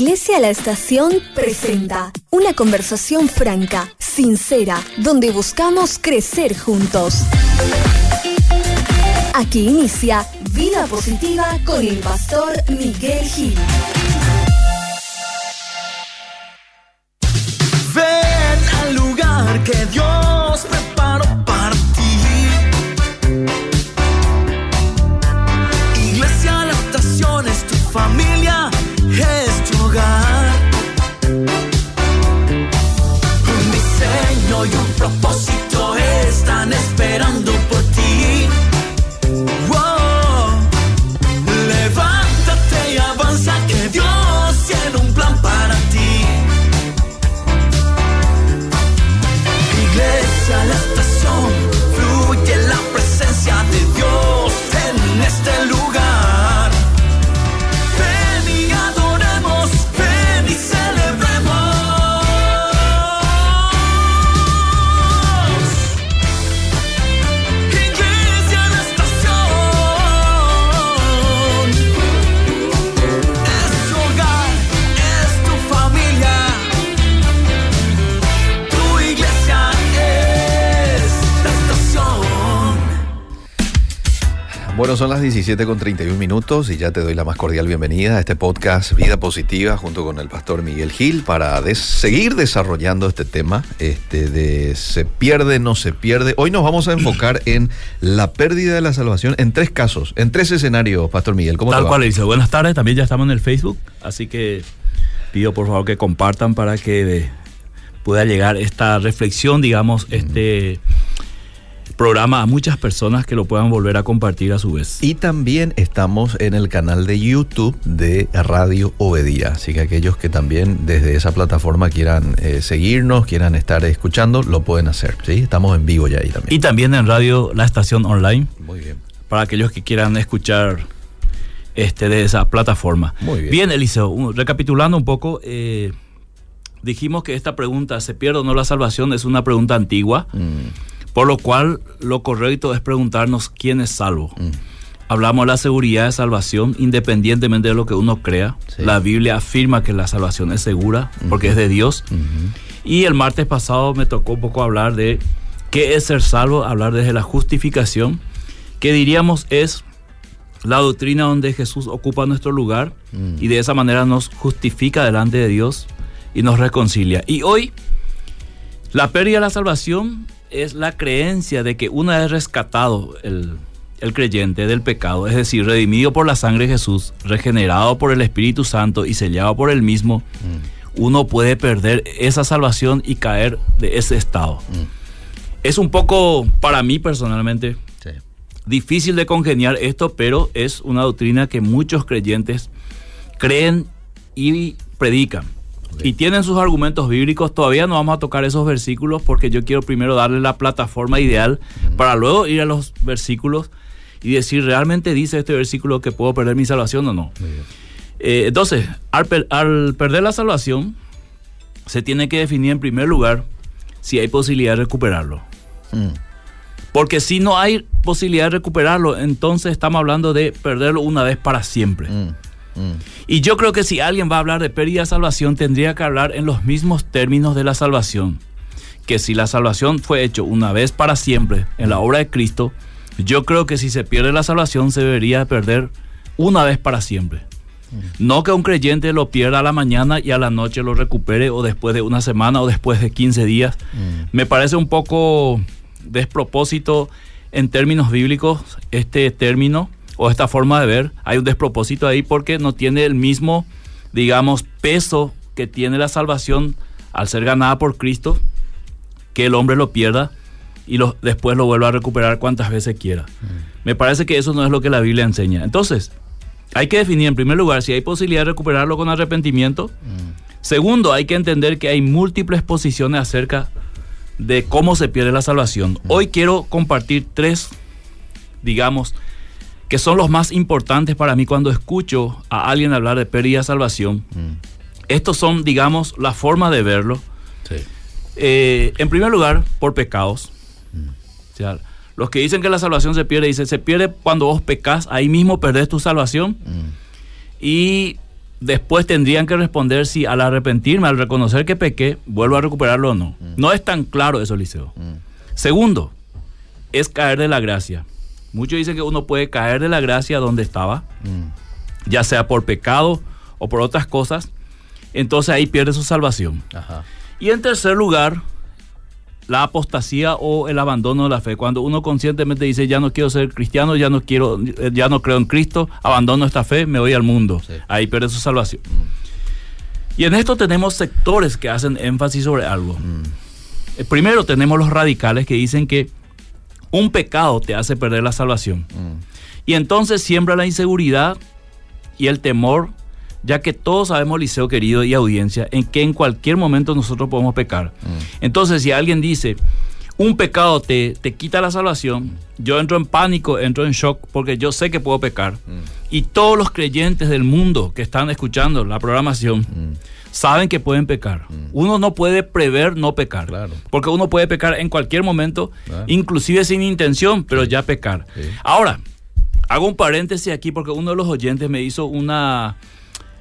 Iglesia La Estación presenta una conversación franca, sincera, donde buscamos crecer juntos. Aquí inicia Vida Positiva con el pastor Miguel Gil. Son las 17 con 31 minutos y ya te doy la más cordial bienvenida a este podcast Vida Positiva junto con el pastor Miguel Gil para des- seguir desarrollando este tema este de se pierde, no se pierde. Hoy nos vamos a enfocar en la pérdida de la salvación en tres casos, en tres escenarios, pastor Miguel. ¿Cómo Tal te va? cual, dice. Buenas tardes, también ya estamos en el Facebook, así que pido por favor que compartan para que pueda llegar esta reflexión, digamos, este programa a muchas personas que lo puedan volver a compartir a su vez. Y también estamos en el canal de YouTube de Radio Obedía. Así que aquellos que también desde esa plataforma quieran eh, seguirnos, quieran estar escuchando, lo pueden hacer. ¿sí? Estamos en vivo ya ahí también. Y también en radio La Estación Online, Muy bien. para aquellos que quieran escuchar este de esa plataforma. Muy bien. Bien, Eliseo, recapitulando un poco, eh, dijimos que esta pregunta, ¿se pierde o no la salvación? Es una pregunta antigua. Mm, Por lo cual, lo correcto es preguntarnos quién es salvo. Hablamos de la seguridad de salvación independientemente de lo que uno crea. Sí. La Biblia afirma que la salvación es segura porque es de Dios. Y el martes pasado me tocó un poco hablar de qué es ser salvo, hablar desde la justificación, que diríamos es la doctrina donde Jesús ocupa nuestro lugar y de esa manera nos justifica delante de Dios y nos reconcilia. Y hoy la pérdida de la salvación es la creencia de que una vez rescatado el, el creyente del pecado, es decir, redimido por la sangre de Jesús, regenerado por el Espíritu Santo y sellado por él mismo, uno puede perder esa salvación y caer de ese estado. Es un poco, para mí personalmente, sí. difícil de congeniar esto, pero es una doctrina que muchos creyentes creen y predican. Y tienen sus argumentos bíblicos. Todavía no vamos a tocar esos versículos porque yo quiero primero darle la plataforma ideal para luego ir a los versículos y decir, ¿realmente dice este versículo que puedo perder mi salvación o no? Eh, entonces, al, per- al perder la salvación, se tiene que definir en primer lugar si hay posibilidad de recuperarlo. Mm, Porque si no hay posibilidad de recuperarlo, entonces estamos hablando de perderlo una vez para siempre. mm, mm. Y yo creo que si alguien va a hablar de pérdida de salvación, tendría que hablar en los mismos términos de la salvación. Que si la salvación fue hecho una vez para siempre en la obra de Cristo, yo creo que si se pierde la salvación se debería perder una vez para siempre. No que un creyente lo pierda a la mañana y a la noche lo recupere o después de una semana o después de 15 días. Me parece un poco despropósito en términos bíblicos este término o esta forma de ver. Hay un despropósito ahí porque no tiene el mismo, digamos, peso que tiene la salvación al ser ganada por Cristo, que el hombre lo pierda y lo, después lo vuelva a recuperar cuantas veces quiera. Me parece que eso no es lo que la Biblia enseña. Entonces, hay que definir en primer lugar si hay posibilidad de recuperarlo con arrepentimiento. Segundo, hay que entender que hay múltiples posiciones acerca de cómo se pierde la salvación. Hoy quiero compartir tres, digamos, que son los más importantes para mí cuando escucho a alguien hablar de pérdida de salvación. Estos son, digamos, la forma de verlo. Sí. Eh, en primer lugar, por pecados. O sea, los que dicen que la salvación se pierde, dicen, se pierde cuando vos pecas, ahí mismo perdés tu salvación. Y después tendrían que responder si al arrepentirme, al reconocer que pequé, vuelvo a recuperarlo o no. No es tan claro eso, Liceo. Segundo, es caer de la gracia. Muchos dicen que uno puede caer de la gracia donde estaba, ya sea por pecado o por otras cosas, entonces ahí pierde su salvación. Ajá. Y en tercer lugar, la apostasía o el abandono de la fe. Cuando uno conscientemente dice, ya no quiero ser cristiano, ya no quiero, eh, ya no creo en Cristo, abandono esta fe, me voy al mundo. Sí. Ahí pierde su salvación. Y en esto tenemos sectores que hacen énfasis sobre algo. Eh, Primero tenemos los radicales que dicen que un pecado te hace perder la salvación. Y entonces siembra la inseguridad y el temor, ya que todos sabemos, Liceo querido y audiencia, en que en cualquier momento nosotros podemos pecar. Entonces, si alguien dice, un pecado te, te quita la salvación, yo entro en pánico, entro en shock, porque yo sé que puedo pecar. Y todos los creyentes del mundo que están escuchando la programación saben que pueden pecar. Uno no puede prever no pecar. Claro. Porque uno puede pecar en cualquier momento, Claro. inclusive sin intención, pero ya pecar. Sí. Ahora, hago un paréntesis aquí porque uno de los oyentes me hizo una...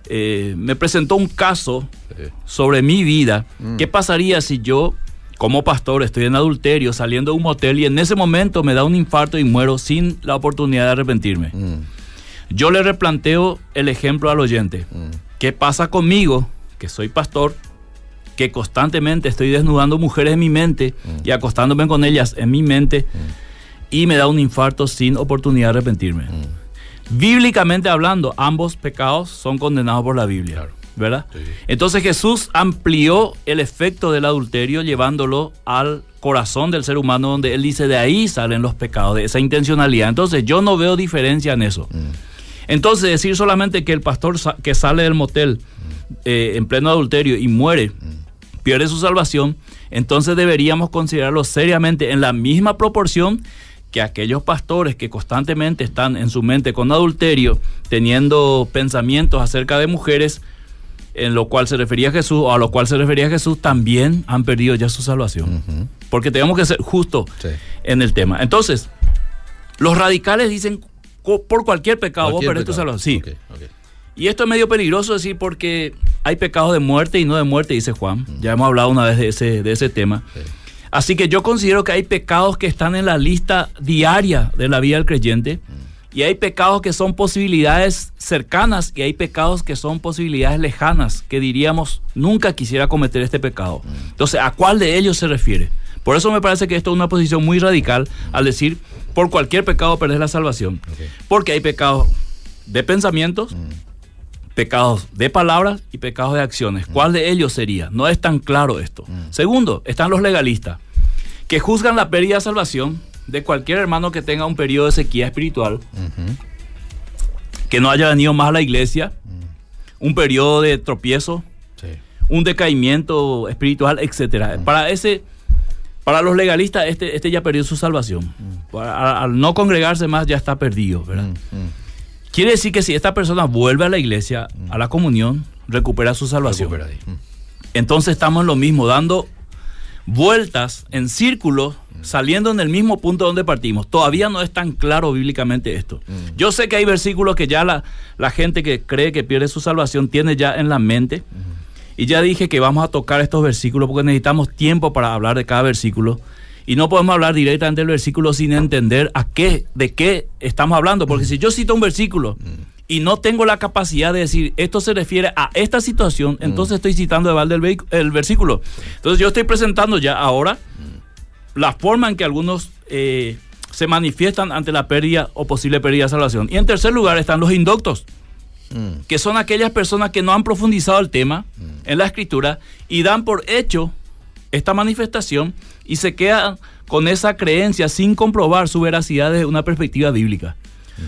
eh, me presentó un caso Sí. sobre mi vida. Mm. ¿Qué pasaría si yo, como pastor, estoy en adulterio, saliendo de un motel y en ese momento me da un infarto y muero sin la oportunidad de arrepentirme? Mm, Yo le replanteo el ejemplo al oyente. mm, ¿Qué pasa conmigo, que soy pastor, que constantemente estoy desnudando mujeres en mi mente Mm. y acostándome con ellas en mi mente y me da un infarto sin oportunidad de arrepentirme? mm. Bíblicamente hablando, ambos pecados son condenados por la Biblia. Claro. ¿Verdad? Sí. Entonces Jesús amplió el efecto del adulterio llevándolo al corazón del ser humano donde él dice de ahí salen los pecados, de esa intencionalidad. Entonces yo no veo diferencia en eso. Entonces decir solamente que el pastor sa- que sale del motel eh, en pleno adulterio y muere, pierde su salvación, entonces deberíamos considerarlo seriamente en la misma proporción que aquellos pastores que constantemente están en su mente con adulterio, teniendo pensamientos acerca de mujeres, en lo cual se refería Jesús, o a lo cual se refería Jesús, también han perdido ya su salvación. Porque tenemos que ser justos Sí. en el tema. Entonces, los radicales dicen, por cualquier pecado vos perdés tu salvación. Sí. Y esto es medio peligroso decir porque hay pecados de muerte y no de muerte, dice Juan. Ya hemos hablado una vez de ese, de ese tema. Sí. Así que yo considero que hay pecados que están en la lista diaria de la vida del creyente. Y hay pecados que son posibilidades cercanas y hay pecados que son posibilidades lejanas, que diríamos, nunca quisiera cometer este pecado. Entonces, ¿a cuál de ellos se refiere? Por eso me parece que esto es una posición muy radical al decir, por cualquier pecado perdés la salvación. Porque hay pecados de pensamientos, pecados de palabras y pecados de acciones. ¿Cuál de ellos sería? No es tan claro esto. Segundo, están los legalistas, que juzgan la pérdida de salvación de cualquier hermano que tenga un periodo de sequía espiritual, que no haya venido más a la iglesia, un periodo de tropiezo, Sí. un decaimiento espiritual, etcétera. Para ese, para los legalistas, este, este ya perdió su salvación. Para- a- al no congregarse más ya está perdido, ¿verdad? Mm, mm. Quiere decir que si esta persona vuelve a la iglesia, a la comunión, recupera su salvación. Recupera. Mm. Entonces estamos en lo mismo, dando vueltas en círculos, saliendo en el mismo punto donde partimos. Todavía no es tan claro bíblicamente esto. Yo sé que hay versículos que ya la, la gente que cree que pierde su salvación tiene ya en la mente. Y ya dije que vamos a tocar estos versículos porque necesitamos tiempo para hablar de cada versículo. Y no podemos hablar directamente del versículo sin entender a qué, de qué estamos hablando. Porque si yo cito un versículo y no tengo la capacidad de decir esto se refiere a esta situación, entonces estoy citando de balde el, el versículo. Entonces yo estoy presentando ya ahora la forma en que algunos eh, se manifiestan ante la pérdida o posible pérdida de salvación. Y en tercer lugar están los indoctos Mm. que son aquellas personas que no han profundizado el tema en la escritura y dan por hecho esta manifestación y se quedan con esa creencia sin comprobar su veracidad desde una perspectiva bíblica.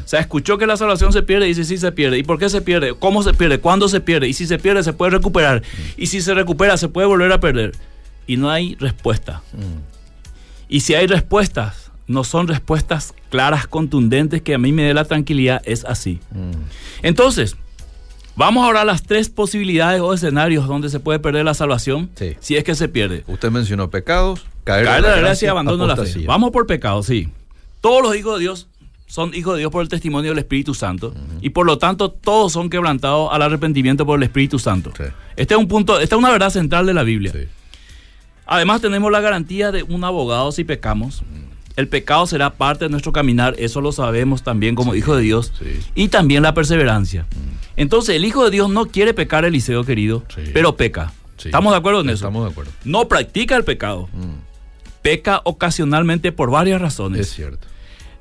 O sea, escuchó que la salvación se pierde y dice sí se pierde. ¿Y por qué se pierde? ¿Cómo se pierde? ¿Cuándo se pierde? Y si se pierde se puede recuperar. Y si se recupera se puede volver a perder. Y no hay respuesta. Y si hay respuestas, no son respuestas claras, contundentes, que a mí me dé la tranquilidad, es así. Entonces, vamos ahora a las tres posibilidades o escenarios donde se puede perder la salvación, Sí. si es que se pierde. Usted mencionó pecados, caer, Caer de la gracia y abandono la fe. Vamos por pecado, sí. Todos los hijos de Dios son hijos de Dios por el testimonio del Espíritu Santo y por lo tanto todos son quebrantados al arrepentimiento por el Espíritu Santo. Sí. Este es un punto, esta es una verdad central de la Biblia. Sí. Además tenemos la garantía de un abogado si pecamos. El pecado será parte de nuestro caminar, eso lo sabemos también como hijo de Dios. sí. Y también la perseverancia. Entonces el hijo de Dios no quiere pecar, Eliseo querido, Sí. pero peca. ¿Estamos de acuerdo en eso? Estamos de acuerdo. No practica el pecado. Mm, Peca ocasionalmente por varias razones. es cierto.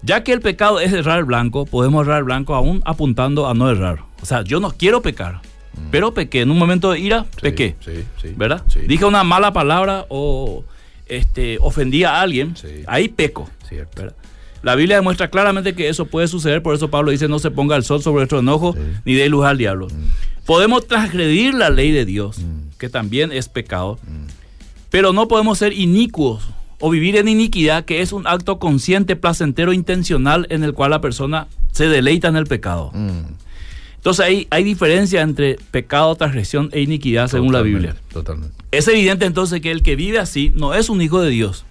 Ya que el pecado es errar blanco, podemos errar blanco aún apuntando a no errar. O sea, yo no quiero pecar, pero pequé. En un momento de ira, Mm. Sí, pequé. Sí, sí. ¿Verdad? Dije una mala palabra o este, ofendí a alguien, ahí peco. ¿verdad? La Biblia demuestra claramente que eso puede suceder, por eso Pablo dice no se ponga el sol sobre nuestro enojo ni dé luz al diablo. Podemos transgredir la ley de Dios, Mm. que también es pecado, pero no podemos ser inicuos o vivir en iniquidad, que es un acto consciente, placentero, intencional en el cual la persona se deleita en el pecado. Mm, Entonces hay, hay diferencia entre pecado, transgresión e iniquidad según la Biblia. Totalmente. Es evidente entonces que el que vive así no es un hijo de Dios.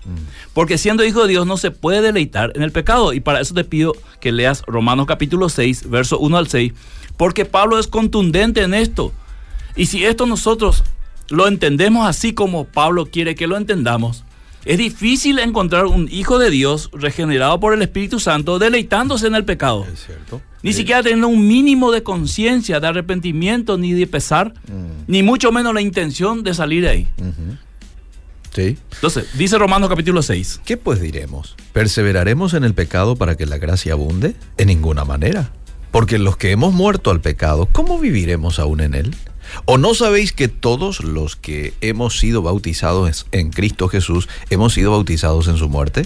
Porque siendo hijo de Dios no se puede deleitar en el pecado. Y para eso te pido que leas Romanos capítulo 6, verso 1 al 6. Porque Pablo es contundente en esto. Y si esto nosotros lo entendemos así como Pablo quiere que lo entendamos, es difícil encontrar un hijo de Dios regenerado por el Espíritu Santo deleitándose en el pecado. Es cierto. Ni Sí. siquiera teniendo un mínimo de conciencia, de arrepentimiento, ni de pesar, Mm. ni mucho menos la intención de salir de ahí. Sí. Entonces, dice Romanos capítulo 6. ¿Qué pues diremos? ¿Perseveraremos en el pecado para que la gracia abunde? En ninguna manera. Porque los que hemos muerto al pecado, ¿cómo viviremos aún en él? ¿O no sabéis que todos los que hemos sido bautizados en Cristo Jesús hemos sido bautizados en su muerte?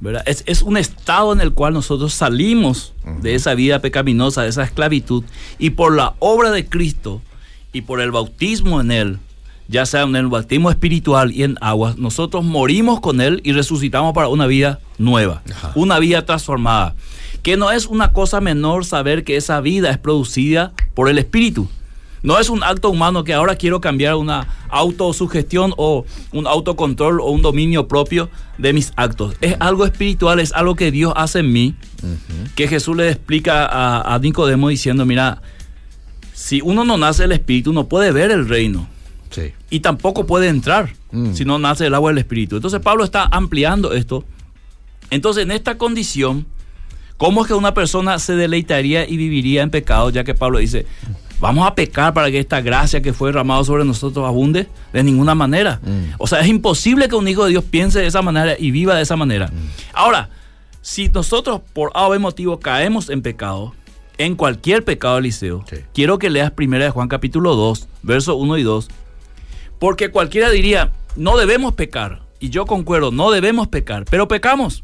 ¿Verdad? Es, es un estado en el cual nosotros salimos de esa vida pecaminosa, de esa esclavitud, y por la obra de Cristo y por el bautismo en Él, ya sea en el bautismo espiritual y en aguas, nosotros morimos con Él y resucitamos para una vida nueva, Ajá. una vida transformada. Que no es una cosa menor saber que esa vida es producida por el Espíritu. No es un acto humano que ahora quiero cambiar una autosugestión o un autocontrol o un dominio propio de mis actos. Es algo espiritual, es algo que Dios hace en mí, que Jesús le explica a, a Nicodemo diciendo, mira, si uno no nace del Espíritu no puede ver el reino Sí. y tampoco puede entrar Mm. si no nace del agua del Espíritu. Entonces Pablo está ampliando esto. Entonces en esta condición, ¿cómo es que una persona se deleitaría y viviría en pecado? Ya que Pablo dice, vamos a pecar para que esta gracia que fue derramada sobre nosotros abunde. De ninguna manera. Mm. O sea, es imposible que un hijo de Dios piense de esa manera y viva de esa manera. Ahora, si nosotros por A o B motivo caemos en pecado, en cualquier pecado, Eliseo, Sí. quiero que leas 1 de Juan capítulo 2, versos 1 y 2, porque cualquiera diría, no debemos pecar. Y yo concuerdo, no debemos pecar, pero pecamos.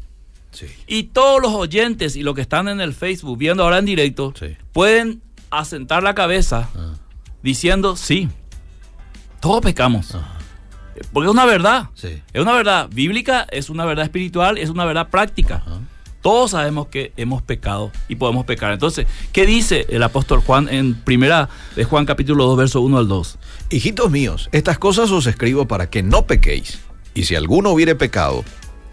Sí. Y todos los oyentes y los que están en el Facebook viendo ahora en directo Sí. pueden asentar la cabeza Ah. diciendo, sí, todos pecamos. Porque es una verdad. Sí. Es una verdad bíblica, es una verdad espiritual, es una verdad práctica. Ajá. Todos sabemos que hemos pecado y podemos pecar. Entonces, ¿qué dice el apóstol Juan en primera de Juan capítulo 2, verso 1 al 2? Hijitos míos, estas cosas os escribo para que no pequéis. Y si alguno hubiere pecado,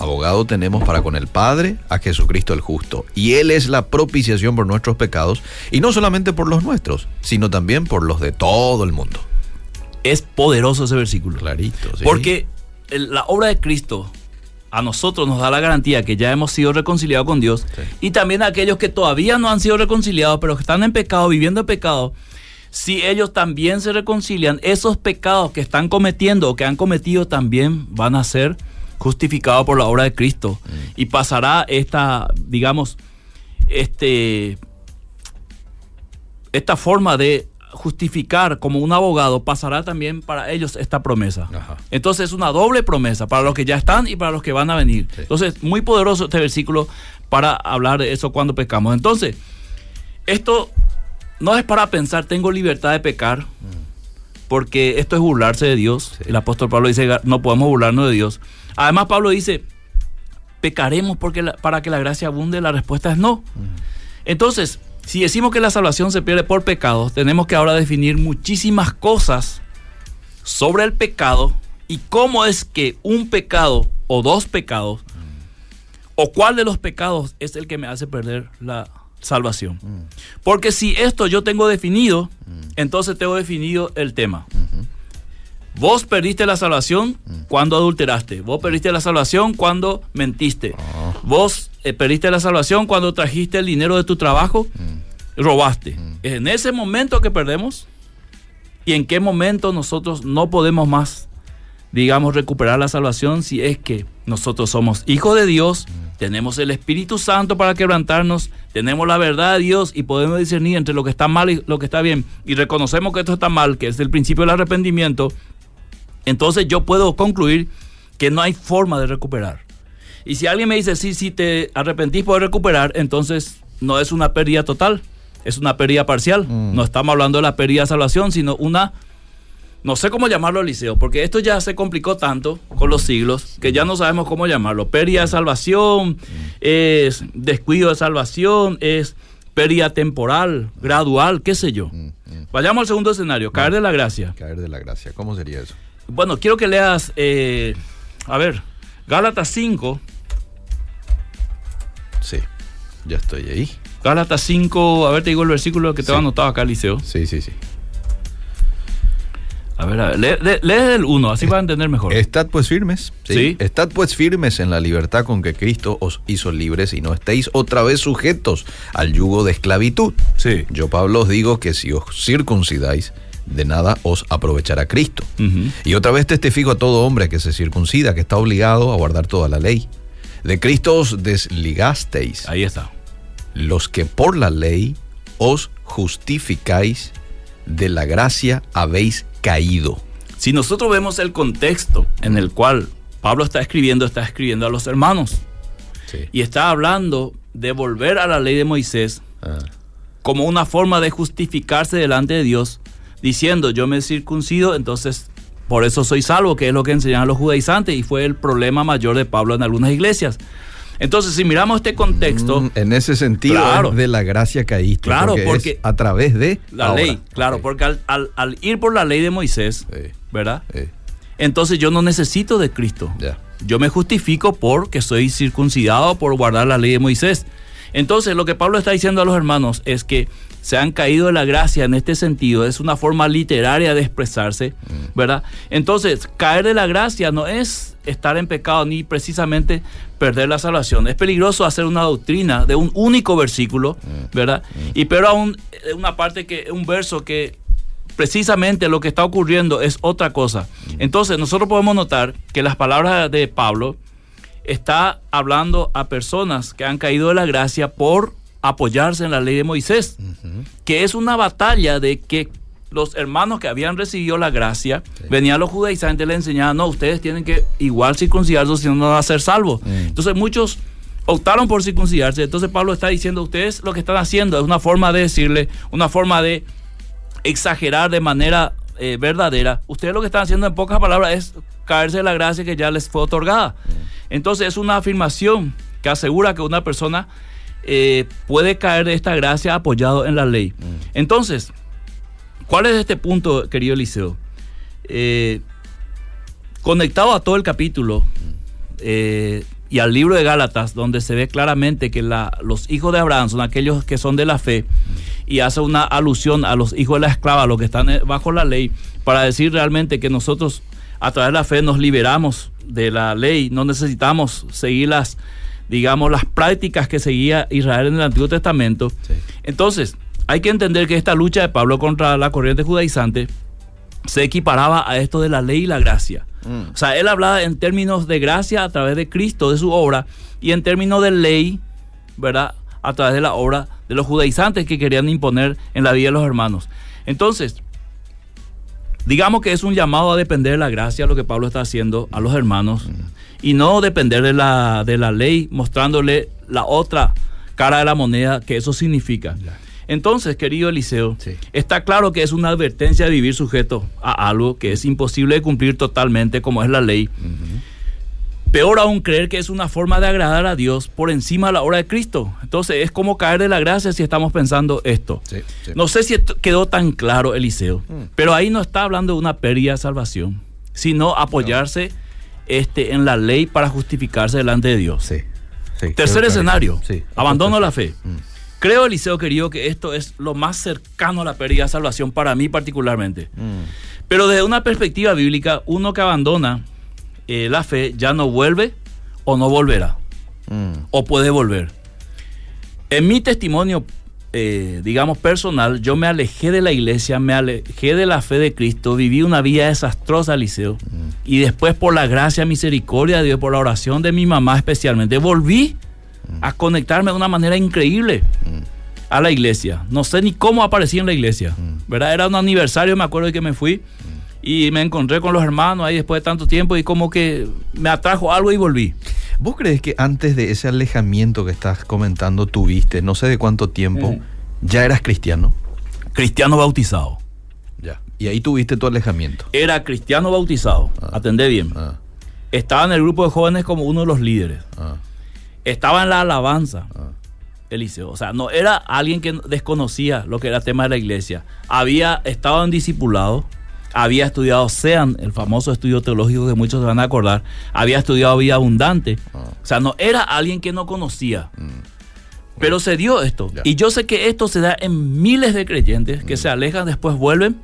abogado tenemos para con el Padre a Jesucristo el justo. Y Él es la propiciación por nuestros pecados, y no solamente por los nuestros, sino también por los de todo el mundo. Es poderoso ese versículo. Clarito, ¿sí? Porque la obra de Cristo a nosotros nos da la garantía que ya hemos sido reconciliados con Dios Sí. y también a aquellos que todavía no han sido reconciliados, pero que están en pecado, viviendo en pecado, si ellos también se reconcilian, esos pecados que están cometiendo o que han cometido también van a ser justificados por la obra de Cristo y pasará esta, digamos, este esta forma de justificar como un abogado, pasará también para ellos esta promesa. Ajá. Entonces es una doble promesa para los que ya están y para los que van a venir. Sí. Entonces, muy poderoso este versículo para hablar de eso cuando pecamos. Entonces, esto no es para pensar, tengo libertad de pecar, porque esto es burlarse de Dios. Sí. El apóstol Pablo dice, no podemos burlarnos de Dios. Además, Pablo dice, pecaremos porque la- para que la gracia abunde, la respuesta es no. Entonces, si decimos que la salvación se pierde por pecados, tenemos que ahora definir muchísimas cosas sobre el pecado y cómo es que un pecado o dos pecados o cuál de los pecados es el que me hace perder la salvación. Porque si esto yo tengo definido, entonces tengo definido el tema. Vos perdiste la salvación cuando adulteraste. Vos perdiste la salvación cuando mentiste. Ah. Vos eh, perdiste la salvación cuando trajiste el dinero de tu trabajo, robaste. Es en ese momento que perdemos y en qué momento nosotros no podemos más, digamos, recuperar la salvación si es que nosotros somos hijos de Dios, tenemos el Espíritu Santo para quebrantarnos, tenemos la verdad de Dios y podemos discernir entre lo que está mal y lo que está bien y reconocemos que esto está mal, que es el principio del arrepentimiento, entonces yo puedo concluir que no hay forma de recuperar. Y si alguien me dice, sí, si te arrepentís puedes recuperar, entonces no es una pérdida total, es una pérdida parcial. No estamos hablando de la pérdida de salvación, sino una, no sé cómo llamarlo, Liceo, porque esto ya se complicó tanto con los siglos que ya no sabemos cómo llamarlo. Pérdida de salvación, es descuido de salvación, es pérdida temporal, gradual, qué sé yo. Vayamos al segundo escenario, caer de la gracia. Caer de la gracia. ¿Cómo sería eso? Bueno, quiero que leas, eh, a ver, Gálatas 5, Sí, ya estoy ahí. Gálatas 5, a ver, te digo el versículo que te Sí. he anotado acá, Liceo. Sí, sí, sí. A ver, a ver, lee, lee- lee el 1, así vas a entender mejor. Estad pues firmes. Sí. Estad pues firmes en la libertad con que Cristo os hizo libres y no estéis otra vez sujetos al yugo de esclavitud. Sí. Yo, Pablo, os digo que si os circuncidáis, de nada os aprovechará Cristo. Y otra vez testifico a todo hombre que se circuncida, que está obligado a guardar toda la ley. De Cristo os desligasteis, Ahí está. los que por la ley os justificáis, de la gracia habéis caído. Si nosotros vemos el contexto en el cual Pablo está escribiendo, está escribiendo a los hermanos Sí. y está hablando de volver a la ley de Moisés Ah, como una forma de justificarse delante de Dios, diciendo yo me circuncido, entonces por eso soy salvo, que es lo que enseñan los judaizantes y fue el problema mayor de Pablo en algunas iglesias. Entonces, si miramos este contexto, Mm, En ese sentido, Claro. es de la gracia caíste. Claro, porque, porque es a través de la ahora. ley, claro, porque al, al- al ir por la ley de Moisés, Sí, ¿verdad? sí, Entonces yo no necesito de Cristo. Yo me justifico porque soy circuncidado por guardar la ley de Moisés. Entonces lo que Pablo está diciendo a los hermanos es que se han caído de la gracia en este sentido, es una forma literaria de expresarse, ¿verdad? Entonces, caer de la gracia no es estar en pecado ni precisamente perder la salvación. Es peligroso hacer una doctrina de un único versículo, ¿verdad? Y pero aún eh, una parte que un verso que precisamente lo que está ocurriendo es otra cosa. Entonces, nosotros podemos notar que las palabras de Pablo está hablando a personas que han caído de la gracia por apoyarse en la ley de Moisés, que es una batalla de que los hermanos que habían recibido la gracia, venían los judaizantes y le enseñaban, no, ustedes tienen que igual circuncidarse si no no van a ser salvos. Entonces muchos optaron por circuncidarse. Entonces Pablo está diciendo, ustedes lo que están haciendo es una forma de decirle, una forma de exagerar de manera eh, verdadera. Ustedes lo que están haciendo en pocas palabras es caerse de la gracia que ya les fue otorgada. Entonces es una afirmación que asegura que una persona eh, puede caer de esta gracia apoyado en la ley. Entonces, ¿cuál es este punto, querido Eliseo? Eh, conectado a todo el capítulo eh, y al libro de Gálatas, donde se ve claramente que la- los hijos de Abraham son aquellos que son de la fe, y hace una alusión a los hijos de la esclava, los que están bajo la ley, para decir realmente que nosotros a través de la fe nos liberamos de la ley, no necesitamos seguir las, digamos, las prácticas que seguía Israel en el Antiguo Testamento. Sí. Entonces, hay que entender que esta lucha de Pablo contra la corriente judaizante se equiparaba a esto de la ley y la gracia. Mm. O sea, él hablaba en términos de gracia a través de Cristo, de su obra, y en términos de ley, ¿verdad? A través de la obra de los judaizantes que querían imponer en la vida de los hermanos. Entonces, digamos que es un llamado a depender de la gracia, lo que Pablo está haciendo a los hermanos, y no depender de la, de la ley, mostrándole la otra cara de la moneda que eso significa. Entonces, querido Eliseo, Sí. está claro que es una advertencia de vivir sujeto a algo que es imposible de cumplir totalmente como es la ley. Peor aún creer que es una forma de agradar a Dios por encima de la obra de Cristo. Entonces es como caer de la gracia si estamos pensando esto. Sí, sí. No sé si quedó tan claro, Eliseo, pero ahí no está hablando de una pérdida de salvación, sino apoyarse este, en la ley para justificarse delante de Dios. Sí, sí, Tercer escenario, sí. abandono la fe. Mm. Creo, Eliseo querido, que esto es lo más cercano a la pérdida de salvación para mí particularmente. Mm. Pero desde una perspectiva bíblica, uno que abandona eh, la fe ya no vuelve o no volverá, Mm. o puede volver. En mi testimonio, eh, digamos personal, yo me alejé de la iglesia, me alejé de la fe de Cristo, viví una vida desastrosa, Liceo, y después por la gracia, misericordia de Dios, por la oración de mi mamá especialmente, volví a conectarme de una manera increíble a la iglesia. No sé ni cómo aparecí en la iglesia, ¿verdad? Era un aniversario, me acuerdo de que me fui y me encontré con los hermanos ahí después de tanto tiempo y como que me atrajo algo y volví. ¿Vos crees que antes de ese alejamiento que estás comentando tuviste, no sé de cuánto tiempo, ya eras cristiano? Cristiano bautizado. Ya. Y ahí tuviste tu alejamiento. Era cristiano bautizado, atendé bien. Ah, Estaba en el grupo de jóvenes como uno de los líderes. ah, Estaba en la alabanza, ah. Eliseo. O sea, no era alguien que desconocía lo que era el tema de la iglesia. Había estado en discipulado, había estudiado SEAN, el famoso estudio teológico que muchos se van a acordar. Había estudiado vida abundante. Ah. O sea, no era alguien que no conocía. Pero se dio esto. Y yo sé que esto se da en miles de creyentes que se alejan, después vuelven.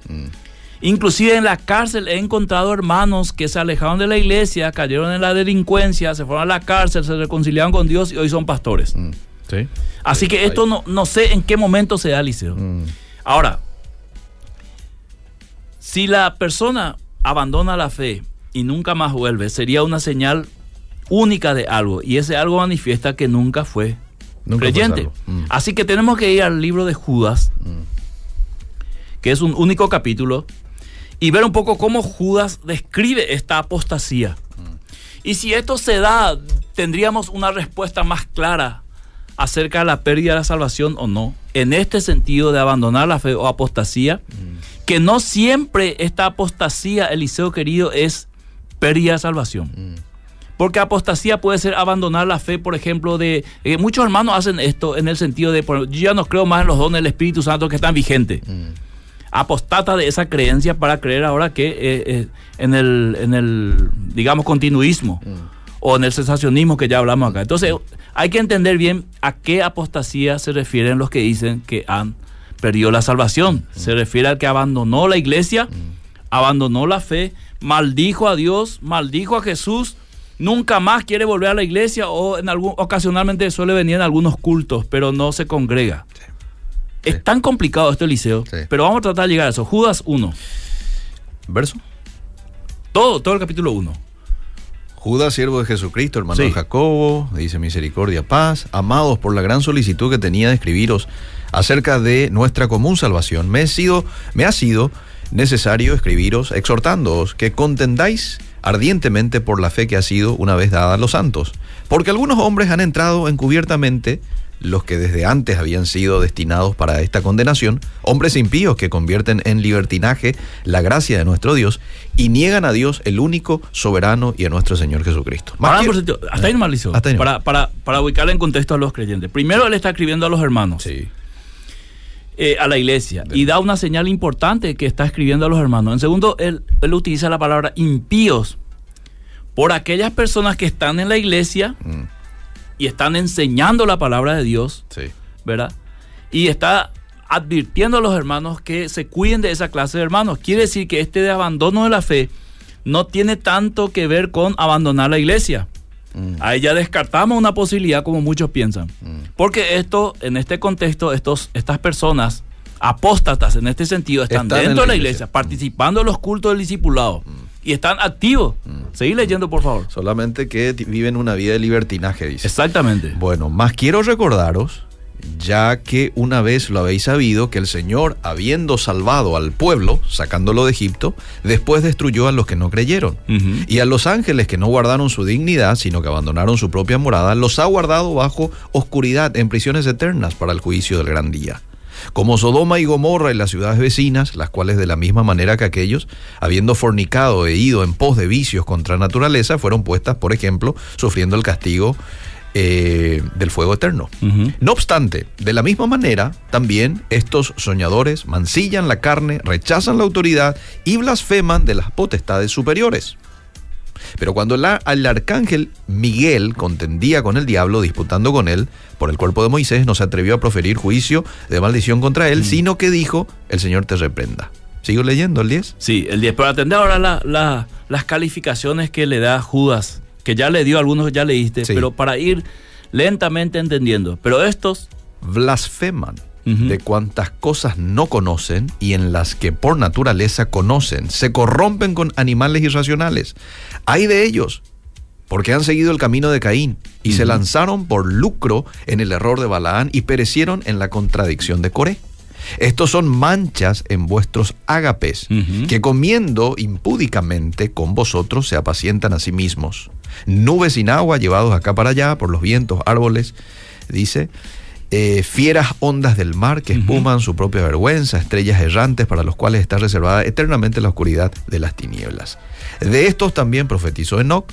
Inclusive en la cárcel he encontrado hermanos que se alejaron de la iglesia, cayeron en la delincuencia, se fueron a la cárcel, se reconciliaron con Dios y hoy son pastores. Mm. Sí. Así que esto no, no sé en qué momento se da, Liceo. Mm. Ahora, si la persona abandona la fe y nunca más vuelve, sería una señal única de algo. Y ese algo manifiesta que nunca fue Nunca creyente. Mm. Así que tenemos que ir al libro de Judas, que es un único capítulo, y ver un poco cómo Judas describe esta apostasía. Y si esto se da, tendríamos una respuesta más clara acerca de la pérdida de la salvación o no. En este sentido de abandonar la fe o apostasía, que no siempre esta apostasía, Eliseo querido, es pérdida de salvación. Porque apostasía puede ser abandonar la fe, por ejemplo, de... eh, muchos hermanos hacen esto en el sentido de, por- yo ya no creo más en los dones del Espíritu Santo que están vigentes. Apostata de esa creencia para creer ahora que eh, eh, en, el, en el, digamos, continuismo o en el sensacionismo que ya hablamos acá. Entonces, hay que entender bien a qué apostasía se refieren los que dicen que han perdido la salvación. Se refiere al que abandonó la iglesia, abandonó la fe, maldijo a Dios, maldijo a Jesús, nunca más quiere volver a la iglesia o en algún, ocasionalmente suele venir en algunos cultos, pero no se congrega. Sí. Es tan complicado esto, Eliseo, Sí. pero vamos a tratar de llegar a eso. Judas 1, Verso. todo, todo el capítulo 1. Judas, siervo de Jesucristo, hermano de Jacobo, dice misericordia, paz, amados por la gran solicitud que tenía de escribiros acerca de nuestra común salvación, me, he sido, me ha sido necesario escribiros exhortándoos que contendáis ardientemente por la fe que ha sido una vez dada a los santos, porque algunos hombres han entrado encubiertamente los que desde antes habían sido destinados para esta condenación, hombres impíos que convierten en libertinaje la gracia de nuestro Dios y niegan a Dios el único soberano y a nuestro Señor Jesucristo. Hasta ahí nomás, Eliseo, Hasta ahí nomás. para, para, para ubicarle en contexto a los creyentes. Primero, él está escribiendo a los hermanos, Sí. Eh, a la iglesia, y da una señal importante que está escribiendo a los hermanos. En segundo, él, él utiliza la palabra impíos por aquellas personas que están en la iglesia Mm, y están enseñando la palabra de Dios, sí. ¿verdad? Y está advirtiendo a los hermanos que se cuiden de esa clase de hermanos. Quiere decir que este de abandono de la fe no tiene tanto que ver con abandonar la iglesia. Mm, Ahí ya descartamos una posibilidad como muchos piensan. mm, Porque esto, en este contexto, estos, estas personas apóstatas en este sentido están, Están en dentro de la iglesia. participando en los cultos del discipulado y están activos. Seguí leyendo, por favor. Solamente que viven una vida de libertinaje, dice. Exactamente. Bueno, más quiero recordaros ya que una vez lo habéis sabido que el Señor, habiendo salvado al pueblo, sacándolo de Egipto, después destruyó a los que no creyeron. Y a los ángeles que no guardaron su dignidad, sino que abandonaron su propia morada, los ha guardado bajo oscuridad en prisiones eternas para el juicio del gran día. Como Sodoma y Gomorra y las ciudades vecinas, las cuales de la misma manera que aquellos, habiendo fornicado e ido en pos de vicios contra naturaleza, fueron puestas, por ejemplo, sufriendo el castigo eh, del fuego eterno. No obstante, de la misma manera, también estos soñadores mancillan la carne, rechazan la autoridad y blasfeman de las potestades superiores. Pero cuando el, ar- el arcángel Miguel contendía con el diablo, disputando con él por el cuerpo de Moisés, no se atrevió a proferir juicio de maldición contra él, sino que dijo, el Señor te reprenda. ¿Sigo leyendo el 10? Sí, el 10. Pero atender ahora la- la- las calificaciones que le da Judas, que ya le dio, algunos ya leíste, Sí. pero para ir lentamente entendiendo. Pero estos, blasfeman de cuantas cosas no conocen y en las que por naturaleza conocen, se corrompen con animales irracionales. Hay de ellos, porque han seguido el camino de Caín y se lanzaron por lucro en el error de Balaán y perecieron en la contradicción de Coré. Estos son manchas en vuestros ágapes, que comiendo impúdicamente con vosotros se apacientan a sí mismos. Nubes sin agua llevados acá para allá por los vientos, árboles, dice. eh, fieras ondas del mar que espuman su propia vergüenza, estrellas errantes para los cuales está reservada eternamente la oscuridad de las tinieblas. De estos también profetizó Enoch.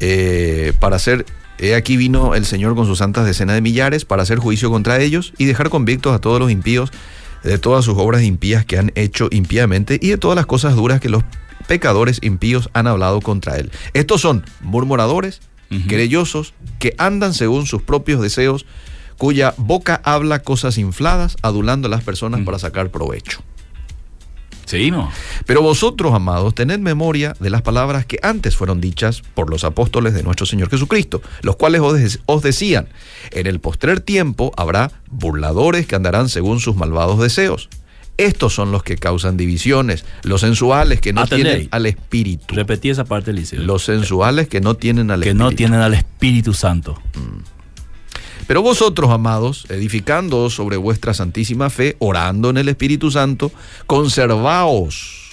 eh, para hacer, he aquí vino el Señor con sus santas decenas de millares para hacer juicio contra ellos y dejar convictos a todos los impíos de todas sus obras impías que han hecho impíamente y de todas las cosas duras que los pecadores impíos han hablado contra él. Estos son murmuradores, Ujú. querellosos, que andan según sus propios deseos, cuya boca habla cosas infladas, adulando a las personas para sacar provecho. Seguimos. Pero vosotros, amados, tened memoria de las palabras que antes fueron dichas por los apóstoles de nuestro Señor Jesucristo, los cuales os, de- os decían, en el postrer tiempo habrá burladores que andarán según sus malvados deseos. Estos son los que causan divisiones, los sensuales que no tienen al Espíritu. Repetí esa parte, Eliseo. Los sensuales que no tienen al que Espíritu. no tienen al Espíritu Santo. Pero vosotros, amados, edificándoos sobre vuestra santísima fe, orando en el Espíritu Santo, conservaos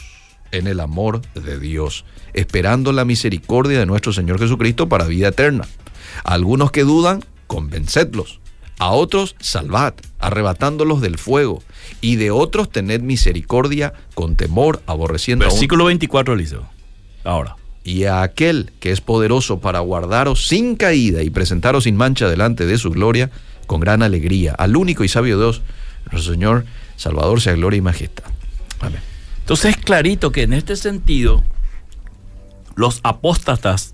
en el amor de Dios, esperando la misericordia de nuestro Señor Jesucristo para vida eterna. A algunos que dudan, convencedlos. A otros, salvad, arrebatándolos del fuego. Y de otros, tened misericordia con temor, aborreciendo aún Versículo 24, Eliseo. Ahora. Y a aquel que es poderoso para guardaros sin caída y presentaros sin mancha delante de su gloria con gran alegría. Al único y sabio Dios, nuestro Señor, Salvador, sea gloria y majestad. Amén. Entonces es clarito que en este sentido los apóstatas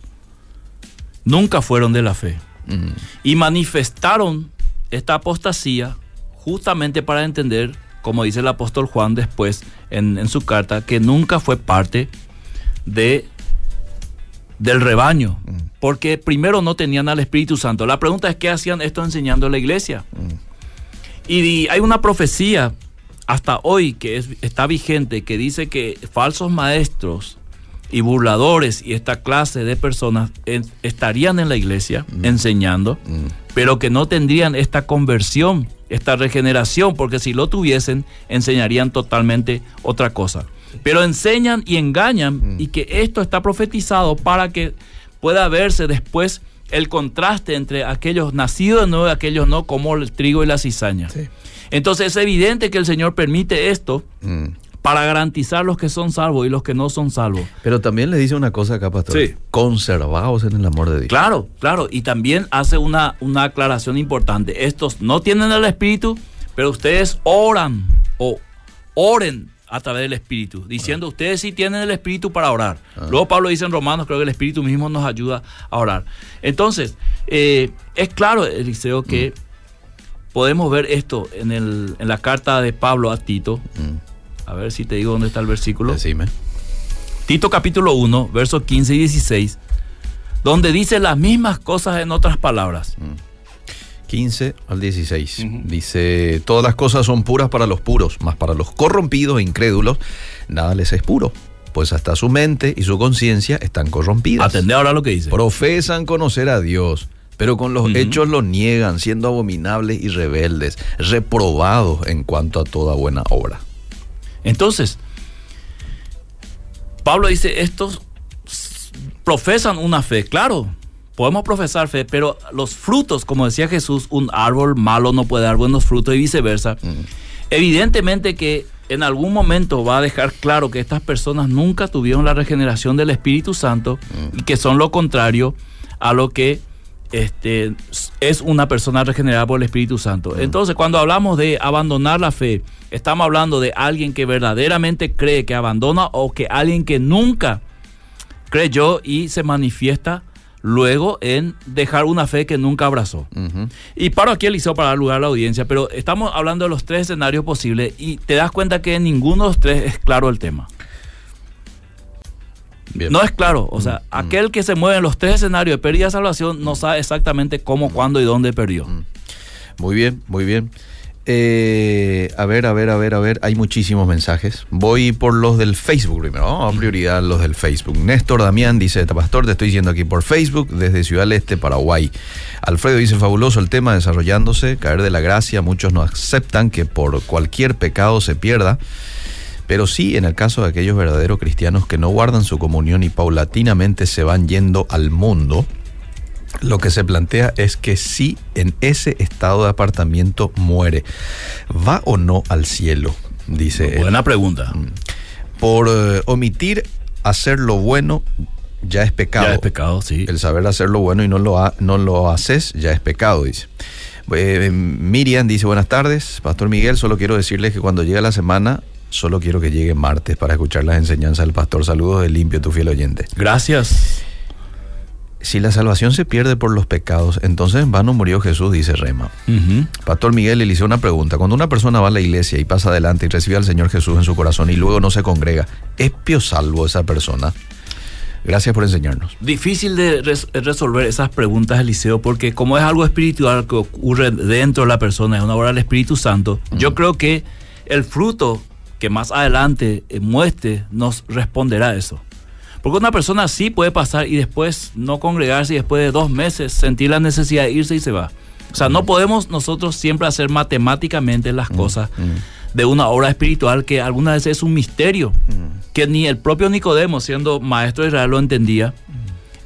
nunca fueron de la fe Mm, y manifestaron esta apostasía justamente para entender, como dice el apóstol Juan después en, en su carta, que nunca fue parte de del rebaño, Mm. porque primero no tenían al Espíritu Santo. La pregunta es qué hacían esto enseñando en la iglesia. Y di- hay una profecía hasta hoy que es- está vigente que dice que falsos maestros y burladores y esta clase de personas en- estarían en la iglesia enseñando, mm, pero que no tendrían esta conversión, esta regeneración, porque si lo tuviesen, enseñarían totalmente otra cosa. Pero enseñan y engañan y que esto está profetizado para que pueda verse después el contraste entre aquellos nacidos de nuevo y aquellos no, como el trigo y la cizaña. Sí. Entonces es evidente que el Señor permite esto mm. para garantizar los que son salvos y los que no son salvos. Pero también le dice una cosa acá, pastor. Sí. Conservaos en el amor de Dios. Claro, claro. Y también hace una, una aclaración importante. Estos no tienen el Espíritu, pero ustedes oran o oren a través del Espíritu, diciendo ustedes sí tienen el Espíritu para orar. Luego Pablo dice en Romanos, creo que el Espíritu mismo nos ayuda a orar. Entonces, eh, es claro, Eliseo, que podemos ver esto en, el, en la carta de Pablo a Tito. Mm. A ver si te digo dónde está el versículo. Decime. Tito capítulo 1, versos 15 y 16, donde dice las mismas cosas en otras palabras. 15 al 16. Ujú. Dice, todas las cosas son puras para los puros, mas para los corrompidos e incrédulos nada les es puro, pues hasta su mente y su conciencia están corrompidas. Atendé ahora lo que dice. Profesan conocer a Dios, pero con los hechos lo niegan, siendo abominables y rebeldes, reprobados en cuanto a toda buena obra. Entonces, Pablo dice, estos profesan una fe, claro, podemos profesar fe, pero los frutos, como decía Jesús, un árbol malo no puede dar buenos frutos y viceversa. Mm. Evidentemente que en algún momento va a dejar claro que estas personas nunca tuvieron la regeneración del Espíritu Santo y que son lo contrario a lo que este, es una persona regenerada por el Espíritu Santo. Entonces, cuando hablamos de abandonar la fe, estamos hablando de alguien que verdaderamente cree que abandona o que alguien que nunca creyó y se manifiesta luego en dejar una fe que nunca abrazó. Y paro aquí, Eliseo, para dar lugar a la audiencia, pero estamos hablando de los tres escenarios posibles y te das cuenta que en ninguno de los tres es claro el tema. Bien. No es claro, o sea, aquel que se mueve en los tres escenarios de pérdida de salvación no sabe exactamente cómo, cuándo y dónde perdió. Muy bien, muy bien. Eh, a ver, a ver, a ver, a ver. Hay muchísimos mensajes. Voy por los del Facebook primero. Vamos a prioridad los del Facebook. Néstor Damián dice, Pastor, te estoy diciendo aquí por Facebook, desde Ciudad del Este, Paraguay. Alfredo dice, fabuloso el tema desarrollándose, caer de la gracia. Muchos no aceptan que por cualquier pecado se pierda. Pero sí, en el caso de aquellos verdaderos cristianos que no guardan su comunión y paulatinamente se van yendo al mundo, lo que se plantea es que si en ese estado de apartamiento muere, ¿va o no al cielo? Dice él. Buena pregunta. Por eh, omitir hacer lo bueno ya es pecado. Ya es pecado, sí. El saber hacer lo bueno y no lo, ha- no lo haces ya es pecado, dice. Eh, Miriam dice, buenas tardes, Pastor Miguel, solo quiero decirles que cuando llegue la semana, solo quiero que llegue martes para escuchar las enseñanzas del pastor. Saludos de limpio, tu fiel oyente. Gracias. Si la salvación se pierde por los pecados, entonces en vano murió Jesús, dice Rema. Pastor Miguel le hice una pregunta. Cuando una persona va a la iglesia y pasa adelante y recibe al Señor Jesús en su corazón y luego no se congrega, ¿es pio salvo esa persona? Gracias por enseñarnos. Difícil de res- resolver esas preguntas, Eliseo, porque como es algo espiritual que ocurre dentro de la persona, es una obra del Espíritu Santo, yo creo que el fruto que más adelante muestre nos responderá a eso. Porque una persona sí puede pasar y después no congregarse y después de dos meses sentir la necesidad de irse y se va. O sea, no podemos nosotros siempre hacer matemáticamente las cosas de una obra espiritual que algunas veces es un misterio, que ni el propio Nicodemo, siendo maestro de Israel, lo entendía.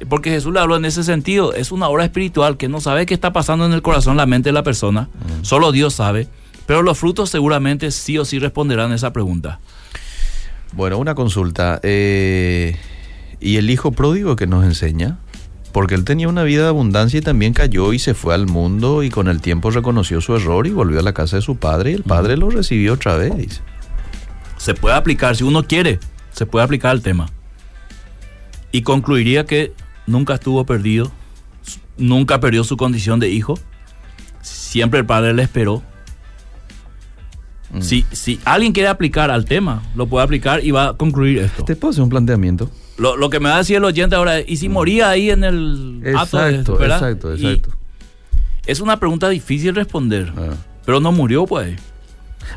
Porque Jesús le habló en ese sentido. Es una obra espiritual que no sabe qué está pasando en el corazón, la mente de la persona. Solo Dios sabe. Pero los frutos seguramente sí o sí responderán a esa pregunta. Bueno, una consulta. eh, ¿Y el hijo pródigo que nos enseña? Porque él tenía una vida de abundancia y también cayó y se fue al mundo y con el tiempo reconoció su error y volvió a la casa de su padre y el padre lo recibió otra vez. Se puede aplicar, si uno quiere, se puede aplicar al tema. Y concluiría que nunca estuvo perdido, nunca perdió su condición de hijo. Siempre el padre le esperó. Si, si alguien quiere aplicar al tema, lo puede aplicar y va a concluir esto. ¿Te puedo hacer un planteamiento? Lo, lo que me va a decir el oyente ahora es, ¿y si moría ahí en el acto de- Exacto, exacto, Y exacto. es una pregunta difícil responder, Ah. pero no murió pues.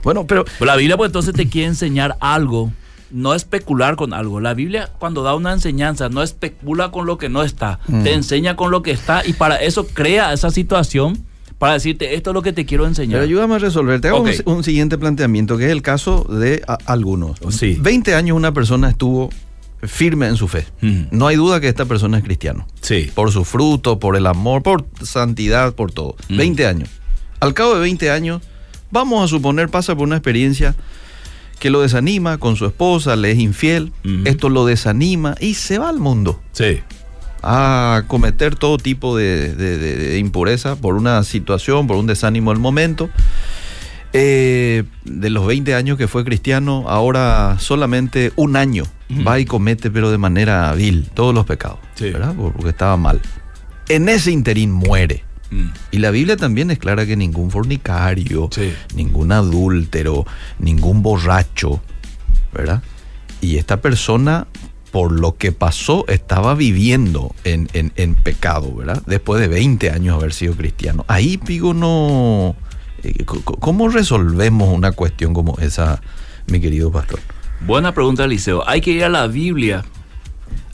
Bueno, pero la Biblia pues entonces te quiere enseñar algo, no especular con algo. La Biblia cuando da una enseñanza no especula con lo que no está, te enseña con lo que está y para eso crea esa situación para decirte esto es lo que te quiero enseñar. Pero ayúdame a resolver. Te hago un- siguiente planteamiento, que es el caso de a- algunos. Sí. 20 años una persona estuvo firme en su fe. No hay duda que esta persona es cristiano. Sí. Por su fruto, por el amor, por santidad, por todo. 20 años. Al cabo de 20 años, vamos a suponer pasa por una experiencia que lo desanima con su esposa, le es infiel, esto lo desanima y se va al mundo Sí. A cometer todo tipo de, de- de- de impureza por una situación, por un desánimo del momento. Eh, de los 20 años que fue cristiano, ahora solamente un año va y comete, pero de manera vil, todos los pecados, Sí. ¿verdad? Por- Porque estaba mal. En ese interín muere. Mm. Y la Biblia también es clara que ningún fornicario, Sí. ningún adúltero, ningún borracho, ¿verdad? Y esta persona, por lo que pasó, estaba viviendo en, en- pecado, ¿verdad? Después de 20 años haber sido cristiano. Ahí, Pigo, no... eh, ¿Cómo resolvemos una cuestión como esa, mi querido pastor? Buena pregunta, Eliseo. Hay que ir a la Biblia,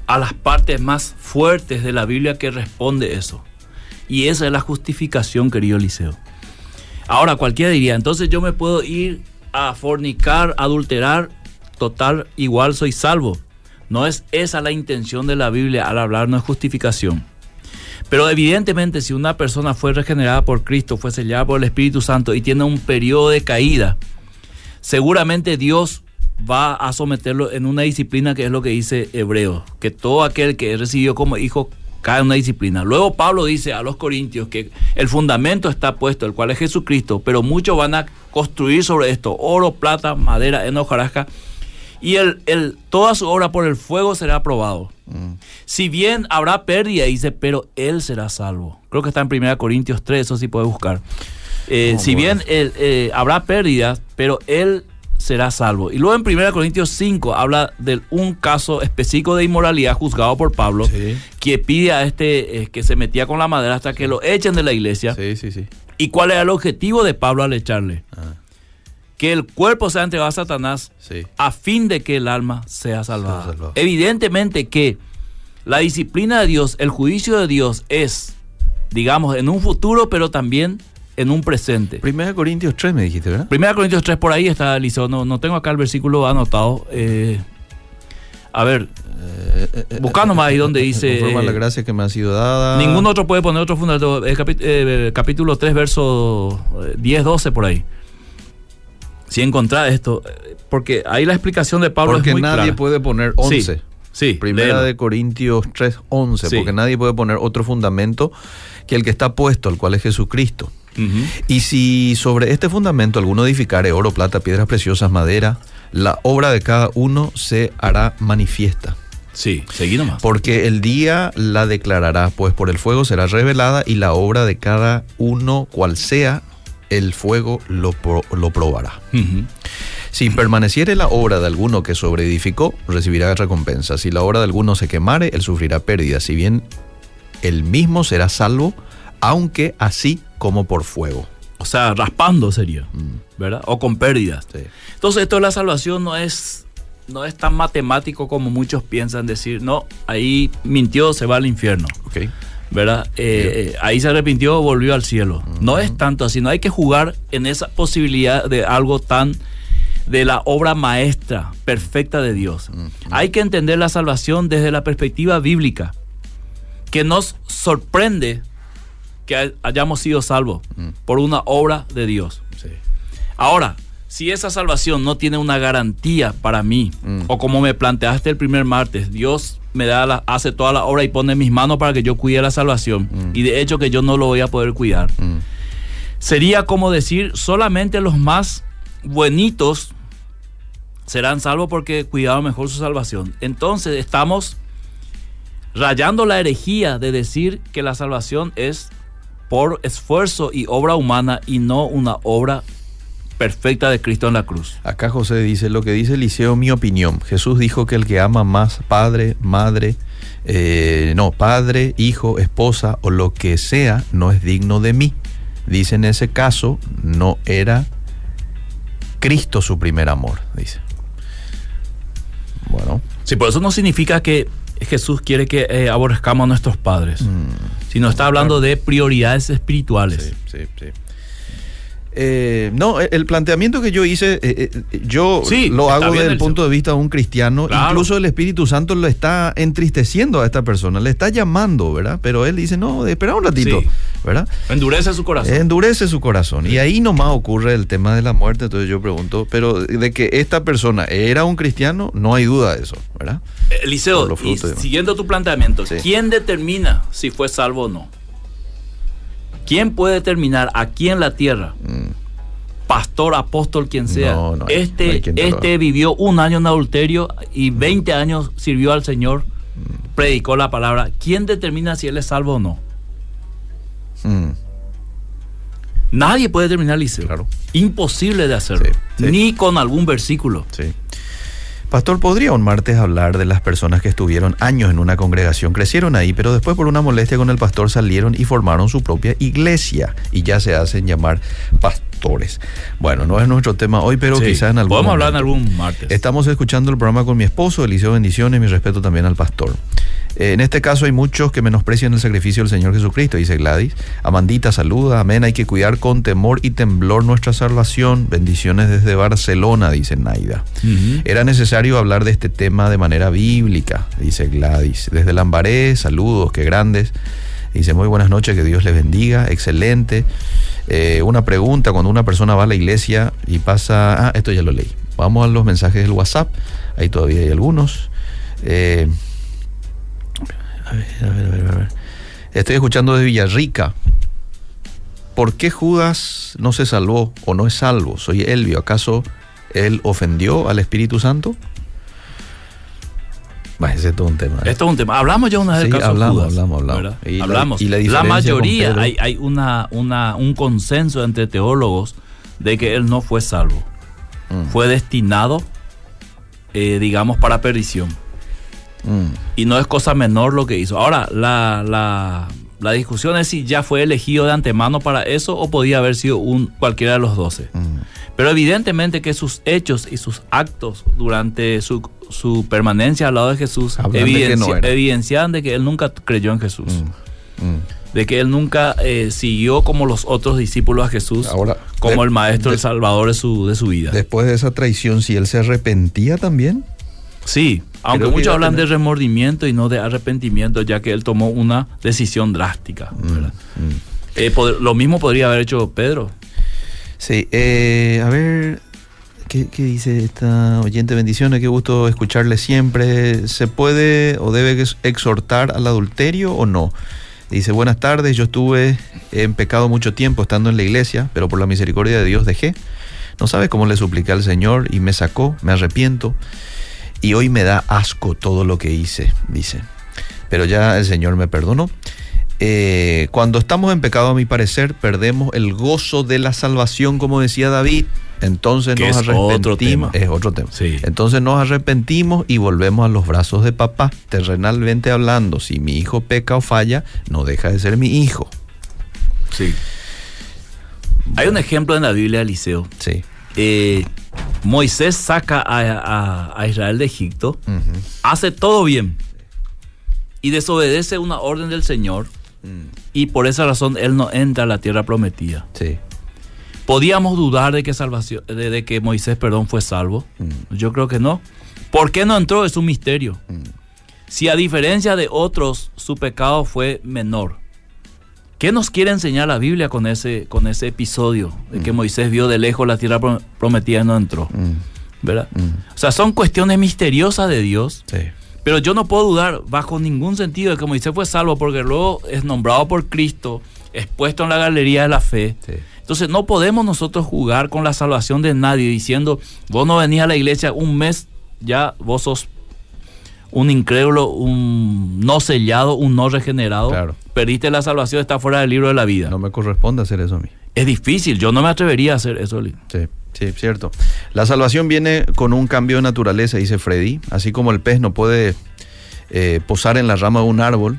a las partes más fuertes de la Biblia que responde eso. Y esa es la justificación, querido Eliseo. Ahora cualquiera diría, entonces yo me puedo ir a fornicar, adulterar, total, igual soy salvo. No es esa la intención de la Biblia al hablarnos de justificación. Pero evidentemente si una persona fue regenerada por Cristo, fue sellada por el Espíritu Santo y tiene un periodo de caída, seguramente Dios va a someterlo en una disciplina que es lo que dice Hebreo, que todo aquel que recibió como hijo cae en una disciplina. Luego Pablo dice a los corintios que el fundamento está puesto, el cual es Jesucristo, pero muchos van a construir sobre esto oro, plata, madera, enojarasca, y el, el, toda su obra por el fuego será aprobado. Mm. Si bien habrá pérdida, dice, pero él será salvo. Creo que está en 1 Corintios 3, eso sí puede buscar. Eh, si bien él, eh, habrá pérdidas, pero él será salvo. Y luego en 1 Corintios 5 habla de un caso específico de inmoralidad juzgado por Pablo, que pide a este eh, que se metía con la madera hasta que lo echen de la iglesia. Sí, sí, sí. ¿Y cuál era el objetivo de Pablo al echarle? Ah. Que el cuerpo sea entregado a Satanás a fin de que el alma sea salvada. sea salvada. Evidentemente que la disciplina de Dios, el juicio de Dios es, digamos, en un futuro, pero también en un presente. Primera Corintios 3 me dijiste, ¿verdad? Primera Corintios 3 por ahí está, Eliseo. No, no tengo acá el versículo anotado. Eh, a ver, eh, eh, buscando más ahí donde dice... Conforme la gracia que me ha sido dada. Ningún otro puede poner otro fundamento. capítulo 3, verso 10, 12 por ahí. Si encontrar esto, porque ahí la explicación de Pablo porque es muy nadie puede poner 11. Sí, Primera de Corintios 3, 11, porque nadie puede poner otro fundamento que el que está puesto, el cual es Jesucristo. Y si sobre este fundamento alguno edificare oro, plata, piedras preciosas, madera, la obra de cada uno se hará manifiesta. Sí, seguí nomás. Porque el día la declarará, pues por el fuego será revelada y la obra de cada uno, cual sea, el fuego lo, lo probará. Si permaneciere la obra de alguno que sobreedificó, recibirá recompensa. Si la obra de alguno se quemare, él sufrirá pérdida. Si bien el mismo será salvo, aunque así como por fuego. O sea, raspando sería, mm. ¿verdad? O con pérdidas. Entonces, esto de la salvación no es, no es tan matemático como muchos piensan decir, no, ahí mintió, se va al infierno. Okay. ¿Verdad? Eh, eh, ahí se arrepintió, volvió al cielo. No es tanto así, no hay que jugar en esa posibilidad de algo tan de la obra maestra perfecta de Dios. Hay que entender la salvación desde la perspectiva bíblica, que nos sorprende que hayamos sido salvos mm. por una obra de Dios. Ahora, si esa salvación no tiene una garantía para mí, mm. o como me planteaste el primer martes, Dios me da la, hace toda la obra y pone mis manos para que yo cuide la salvación, mm. y de hecho que yo no lo voy a poder cuidar. Sería como decir, solamente los más buenitos serán salvos porque cuidaron mejor su salvación. Entonces estamos rayando la herejía de decir que la salvación es por esfuerzo y obra humana y no una obra perfecta de Cristo en la cruz. Acá José dice, lo que dice Eliseo, mi opinión. Jesús dijo que el que ama más padre, madre, eh, no, padre, hijo, esposa o lo que sea, no es digno de mí. Dice en ese caso, no era Cristo su primer amor, dice. Bueno. Sí, por eso no significa que Jesús quiere que eh, aborrezcamos a nuestros padres, mm. sino está hablando de prioridades espirituales. Sí, sí, sí. Eh, no, el planteamiento que yo hice, eh, eh, yo lo hago desde el punto de vista de un cristiano. Incluso el Espíritu Santo lo está entristeciendo a esta persona, le está llamando, ¿verdad? Pero él dice, no, espera un ratito, ¿verdad? Endurece su corazón. Endurece su corazón. Y ahí nomás ocurre el tema de la muerte. Entonces yo pregunto, pero de que esta persona era un cristiano, no hay duda de eso, ¿verdad? Eliseo, siguiendo tu planteamiento, ¿quién determina si fue salvo o no? ¿Quién puede determinar aquí en la tierra? Mm. Pastor, apóstol, quien sea. este este vivió un año en adulterio y 20 años sirvió al Señor, mm. predicó la palabra. ¿Quién determina si él es salvo o no? Mm. Nadie puede determinar, Liceo. Claro. Imposible de hacerlo. Ni con algún versículo. Sí. Pastor, ¿podría un martes hablar de las personas que estuvieron años en una congregación, crecieron ahí, pero después por una molestia con el pastor salieron y formaron su propia iglesia y ya se hacen llamar pastores? Bueno, no es nuestro tema hoy, pero quizás en algún Podemos hablar en algún martes. Estamos escuchando el programa con mi esposo, Eliseo Bendiciones, mi respeto también al pastor. Eh, En este caso hay muchos que menosprecian el sacrificio del Señor Jesucristo, dice Gladys. Amandita saluda, amén. Hay que cuidar con temor y temblor nuestra salvación. Bendiciones desde Barcelona, dice Naida. Era necesario hablar de este tema de manera bíblica, dice Gladys. Desde Lambaré, saludos, qué grandes. Dice, muy buenas noches, que Dios les bendiga, excelente. Eh, una pregunta, cuando una persona va a la iglesia y pasa... Ah, esto ya lo leí. Vamos a los mensajes del WhatsApp, ahí todavía hay algunos. Eh, a ver, a ver, a ver, a ver. Estoy escuchando de Villarrica. ¿Por qué Judas no se salvó o no es salvo? Soy Elvio. ¿Acaso él ofendió al Espíritu Santo? Bah, ese es todo un tema. ¿eh? Esto es un tema. Hablamos ya una vez Sí, del caso hablamos, Judas, hablamos, hablamos. Y la- hablamos. y la la, diferencia con mayoría, hay, hay una, una, un consenso entre teólogos de que él no fue salvo. Mm. Fue destinado, eh, digamos, para perdición. Mm, Y no es cosa menor lo que hizo. Ahora, la, la, la discusión es si ya fue elegido de antemano para eso o podía haber sido un, cualquiera de los doce. mm. Pero evidentemente que sus hechos y sus actos durante su, su permanencia al lado de Jesús de no evidenciaban de que él nunca creyó en Jesús. Mm. De que él nunca eh, siguió como los otros discípulos a Jesús, Ahora, como de- el maestro, de- el salvador de su, de su vida. Después de esa traición, si él se arrepentía también. Sí, aunque Creo muchos hablan tener- de remordimiento y no de arrepentimiento, ya que él tomó una decisión drástica. ¿verdad? Mm. Eh, lo mismo podría haber hecho Pedro. Sí, eh, a ver, ¿qué, qué dice esta oyente? Bendiciones, qué gusto escucharle siempre. ¿Se puede o debe ex- exhortar al adulterio o no? Dice, buenas tardes, yo estuve en pecado mucho tiempo estando en la iglesia, pero por la misericordia de Dios dejé. No sabe cómo le supliqué al Señor y me sacó, me arrepiento. Y hoy me da asco todo lo que hice, dice. Pero ya el Señor me perdonó. Eh, cuando estamos en pecado, a mi parecer, perdemos el gozo de la salvación, como decía David. Entonces Que nos es otro arrepentimos. tema. Es otro tema. Sí. Entonces nos arrepentimos y volvemos a los brazos de papá. Terrenalmente hablando, si mi hijo peca o falla, no deja de ser mi hijo. Sí. Hay un ejemplo en la Biblia, Eliseo. Sí. Eh, Moisés saca a, a- a Israel de Egipto, hace todo bien y desobedece una orden del Señor y por esa razón él no entra a la tierra prometida. Sí. ¿Podíamos dudar de que, salvación, de, de que Moisés perdón, fue salvo? Yo creo que no. ¿Por qué no entró? Es un misterio. Si a diferencia de otros su pecado fue menor. ¿Qué nos quiere enseñar la Biblia con ese, con ese episodio de que Moisés vio de lejos la tierra pro- prometida y no entró? Mm, ¿Verdad? mm. O sea, son cuestiones misteriosas de Dios, Sí. pero yo no puedo dudar bajo ningún sentido de que Moisés fue salvo porque luego es nombrado por Cristo, expuesto en la galería de la fe. Sí. Entonces no podemos nosotros jugar con la salvación de nadie diciendo, vos no venís a la iglesia un mes, ya vos sos un incrédulo, un no sellado, un no regenerado. Claro. Perdiste la salvación, está fuera del libro de la vida. No me corresponde hacer eso a mí. Es difícil, yo no me atrevería a hacer eso. Sí, sí, cierto. La salvación viene con un cambio de naturaleza, dice Freddy. Así como el pez no puede eh, posar en la rama de un árbol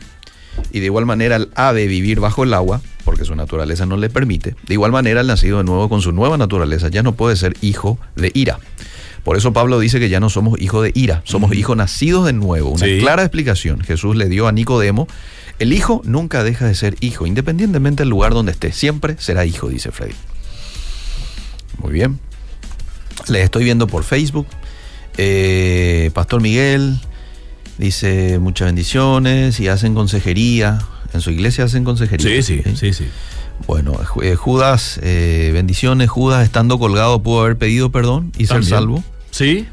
y de igual manera el ave vivir bajo el agua, porque su naturaleza no le permite, de igual manera el nacido de nuevo con su nueva naturaleza ya no puede ser hijo de ira. Por eso Pablo dice que ya no somos hijos de ira, somos hijos nacidos de nuevo. Una Sí. clara explicación Jesús le dio a Nicodemo. El hijo nunca deja de ser hijo, independientemente del lugar donde esté, siempre será hijo, dice Freddy. Muy bien. Le estoy viendo por Facebook. Eh, Pastor Miguel dice muchas bendiciones y hacen consejería. En su iglesia hacen consejería. sí, sí. Bueno, Ju- eh, Judas, eh, bendiciones. Judas, estando colgado, pudo haber pedido perdón y ser salvo. Sí,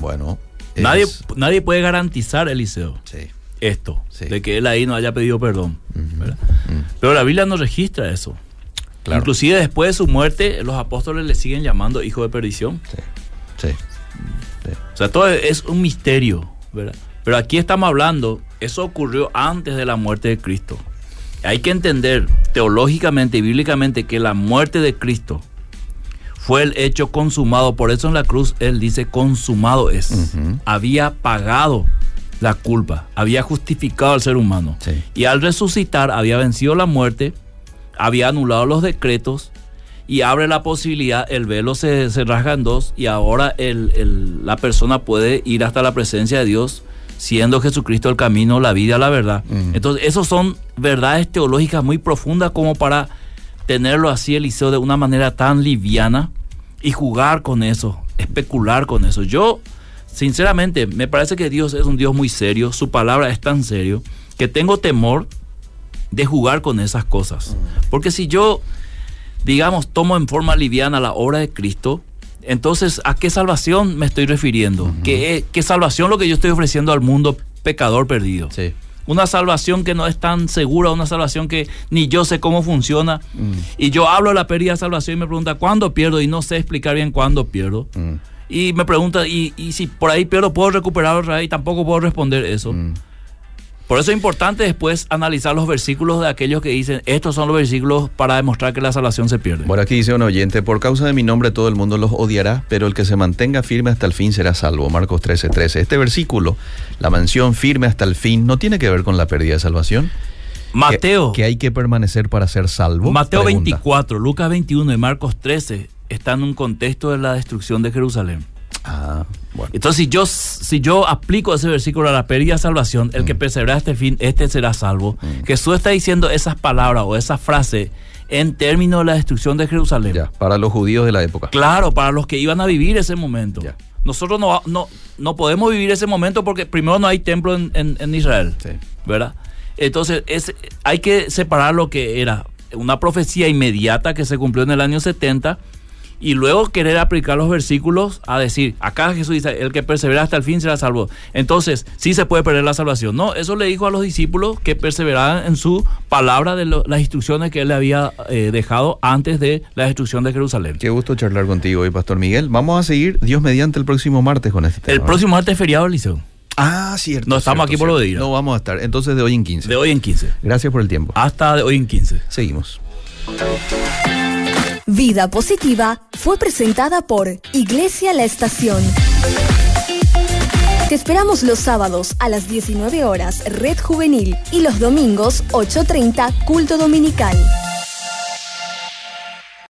Bueno. nadie, es- nadie puede garantizar, Eliseo, Sí. esto, Sí. de que él ahí no haya pedido perdón. Mm. Pero la Biblia no registra eso. Claro. Inclusive después de su muerte, los apóstoles le siguen llamando hijo de perdición. Sí. Sí. O sea, todo es un misterio, ¿verdad? Pero aquí estamos hablando, eso ocurrió antes de la muerte de Cristo. Hay que entender teológicamente y bíblicamente que la muerte de Cristo fue el hecho consumado. Por eso en la cruz él dice consumado es. Había pagado la culpa, había justificado al ser humano. Sí. Y al resucitar había vencido la muerte, había anulado los decretos y abre la posibilidad, el velo se, se rasga en dos y ahora el- el- la persona puede ir hasta la presencia de Dios siendo Jesucristo el camino, la vida, la verdad. Entonces, esos son verdades teológicas muy profundas como para tenerlo así, Eliseo, de una manera tan liviana y jugar con eso, especular con eso. Yo, sinceramente, me parece que Dios es un Dios muy serio, su palabra es tan serio, que tengo temor de jugar con esas cosas. Porque si yo, digamos, tomo en forma liviana la obra de Cristo, entonces, ¿a qué salvación me estoy refiriendo? ¿Qué, ¿Qué, salvación lo que yo estoy ofreciendo al mundo pecador perdido? Sí. Una salvación que no es tan segura, una salvación que ni yo sé cómo funciona. Mm. Y yo hablo de la pérdida de salvación y me pregunta, ¿cuándo pierdo? Y no sé explicar bien cuándo pierdo. Mm. Y me pregunta, ¿y, y si por ahí pierdo, puedo recuperar otra vez? Y tampoco puedo responder eso. Por eso es importante después analizar los versículos de aquellos que dicen, estos son los versículos para demostrar que la salvación se pierde. Bueno, aquí dice un oyente, por causa de mi nombre todo el mundo los odiará, pero el que se mantenga firme hasta el fin será salvo. Marcos 13, 13. Este versículo, la mansión firme hasta el fin, ¿no tiene que ver con la pérdida de salvación? Mateo, Que, que hay que permanecer para ser salvo. Mateo Pregunta. 24, Lucas 21 y Marcos 13 están en un contexto de la destrucción de Jerusalén. Ah, bueno. Entonces, si yo, si yo aplico ese versículo a la pérdida de salvación, el Mm. que persevera hasta el fin, este será salvo. Jesús está diciendo esas palabras o esa frase en términos de la destrucción de Jerusalén. Ya, para los judíos de la época. Claro, para los que iban a vivir ese momento. Ya. Nosotros no, no, no podemos vivir ese momento porque primero no hay templo en, en- en Israel. Sí. ¿Verdad? Entonces, es, hay que separar lo que era una profecía inmediata que se cumplió en el año 70 y luego querer aplicar los versículos a decir, acá Jesús dice, el que persevera hasta el fin será salvo. Entonces, sí se puede perder la salvación. No, eso le dijo a los discípulos que perseveraran en su palabra de lo- las instrucciones que él le había eh, dejado antes de la destrucción de Jerusalén. Qué gusto charlar contigo hoy, Pastor Miguel. Vamos a seguir, Dios mediante, el próximo martes con este tema. El próximo martes es feriado, Eliseo. Ah, cierto. No estamos cierto, aquí por lo de ir. No vamos a estar. Entonces, de hoy en 15. De hoy en 15. Gracias por el tiempo. Hasta de hoy en 15. Seguimos. Vida Positiva fue presentada por Iglesia La Estación. Te esperamos los sábados a las 19 horas Red Juvenil y los domingos 8.30 Culto Dominical.